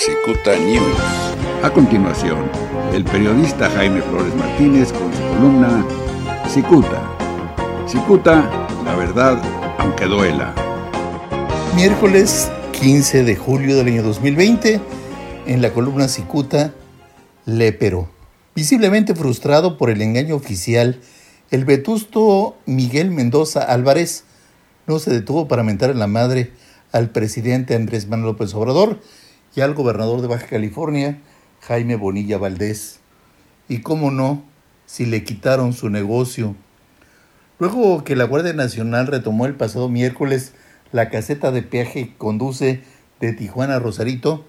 Cicuta News. A continuación, el periodista Jaime Flores Martínez con su columna Cicuta. Cicuta, la verdad, aunque duela. Miércoles 15 de julio del año 2020, en la columna Cicuta, Lépero. Visiblemente frustrado por el engaño oficial, el vetusto Miguel Mendoza Álvarez no se detuvo para mentar en la madre al presidente Andrés Manuel López Obrador y al gobernador de Baja California, Jaime Bonilla Valdés. Y cómo no, si le quitaron su negocio. Luego que la Guardia Nacional retomó el pasado miércoles la caseta de peaje que conduce de Tijuana a Rosarito,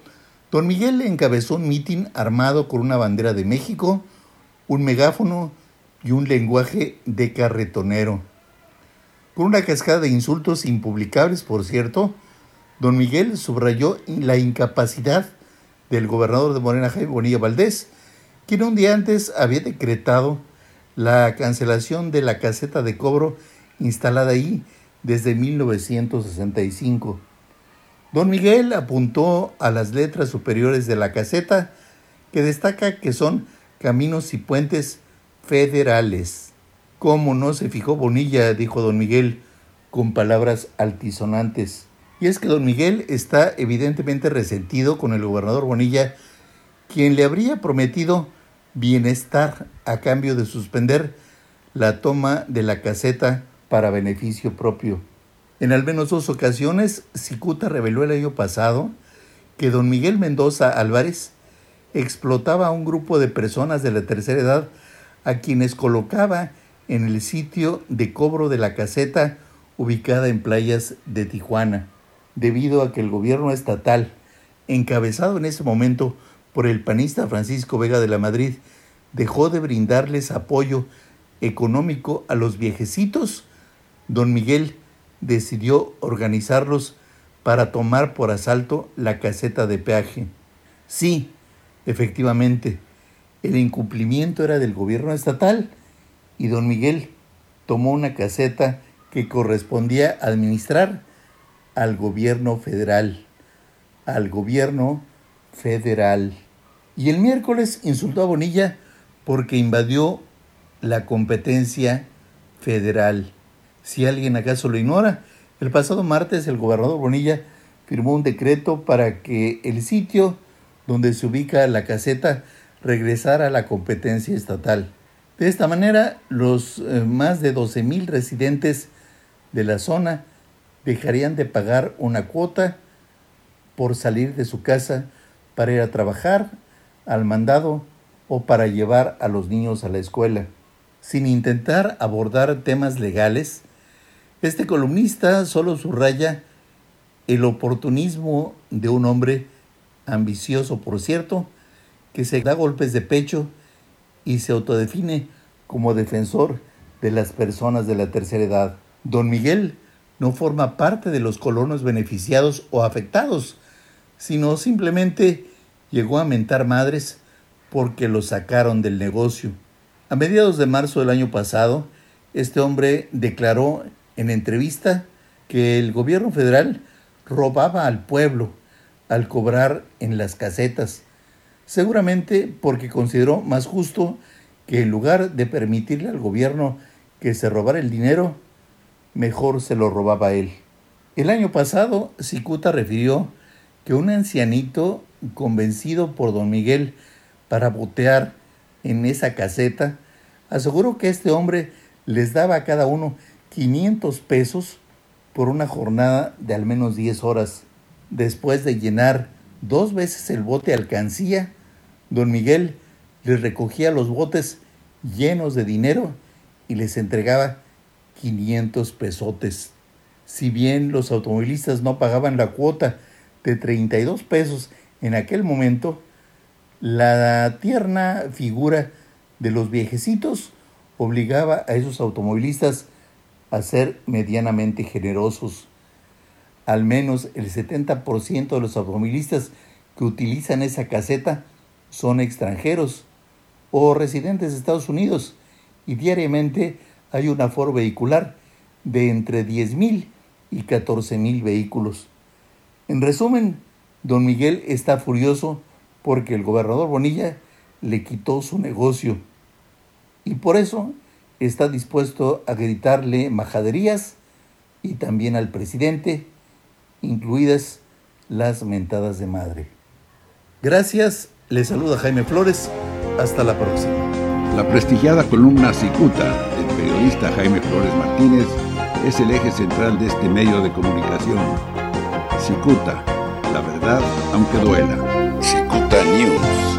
don Miguel encabezó un mitin armado con una bandera de México, un megáfono y un lenguaje de carretonero. Con una cascada de insultos impublicables, por cierto, don Miguel subrayó la incapacidad del gobernador de Morena, Jaime Bonilla Valdés, quien un día antes había decretado la cancelación de la caseta de cobro instalada ahí desde 1965. Don Miguel apuntó a las letras superiores de la caseta, que destaca que son caminos y puentes federales. ¿Cómo no se fijó Bonilla? dijo don Miguel con palabras altisonantes. Y es que don Miguel está evidentemente resentido con el gobernador Bonilla, quien le habría prometido bienestar a cambio de suspender la toma de la caseta para beneficio propio. En al menos dos ocasiones, Cicuta reveló el año pasado que don Miguel Mendoza Álvarez explotaba a un grupo de personas de la tercera edad a quienes colocaba en el sitio de cobro de la caseta ubicada en playas de Tijuana, debido a que el gobierno estatal, encabezado en ese momento por el panista Francisco Vega de la Madrid, dejó de brindarles apoyo económico a los viejecitos don Miguel decidió organizarlos para tomar por asalto la caseta de peaje. Sí, efectivamente, el incumplimiento era del gobierno estatal y don Miguel tomó una caseta que correspondía administrar al gobierno federal, al gobierno federal. Y el miércoles insultó a Bonilla porque invadió la competencia federal. Si alguien acaso lo ignora, el pasado martes el gobernador Bonilla firmó un decreto para que el sitio donde se ubica la caseta regresara a la competencia estatal. De esta manera, los eh, más de 12.000 residentes de la zona dejarían de pagar una cuota por salir de su casa para ir a trabajar, al mandado o para llevar a los niños a la escuela. Sin intentar abordar temas legales, este columnista solo subraya el oportunismo de un hombre ambicioso, por cierto, que se da golpes de pecho y se autodefine como defensor de las personas de la tercera edad. Don Miguel no forma parte de los colonos beneficiados o afectados, sino simplemente llegó a mentar madres porque lo sacaron del negocio. A mediados de marzo del año pasado, este hombre declaró en entrevista que el gobierno federal robaba al pueblo al cobrar en las casetas, seguramente porque consideró más justo que en lugar de permitirle al gobierno que se robara el dinero, mejor se lo robaba él. El año pasado, Cicuta refirió que un ancianito convencido por don Miguel para botear en esa caseta, aseguró que este hombre les daba a cada uno 500 pesos por una jornada de al menos 10 horas. Después de llenar dos veces el bote alcancía, don Miguel les recogía los botes llenos de dinero y les entregaba 500 pesotes. Si bien los automovilistas no pagaban la cuota de 32 pesos en aquel momento, la tierna figura de los viejecitos obligaba a esos automovilistas a ser medianamente generosos. Al menos el 70% de los automovilistas que utilizan esa caseta son extranjeros o residentes de Estados Unidos y diariamente hay un aforo vehicular de entre 10.000 y 14.000 vehículos. En resumen, Don Miguel está furioso porque el gobernador Bonilla le quitó su negocio y por eso está dispuesto a gritarle majaderías y también al presidente, incluidas las mentadas de madre. Gracias, le saluda Jaime Flores, hasta la próxima. La prestigiada columna Cicuta del periodista Jaime Flores Martínez es el eje central de este medio de comunicación. Cicuta, la verdad aunque duela. Cicuta News.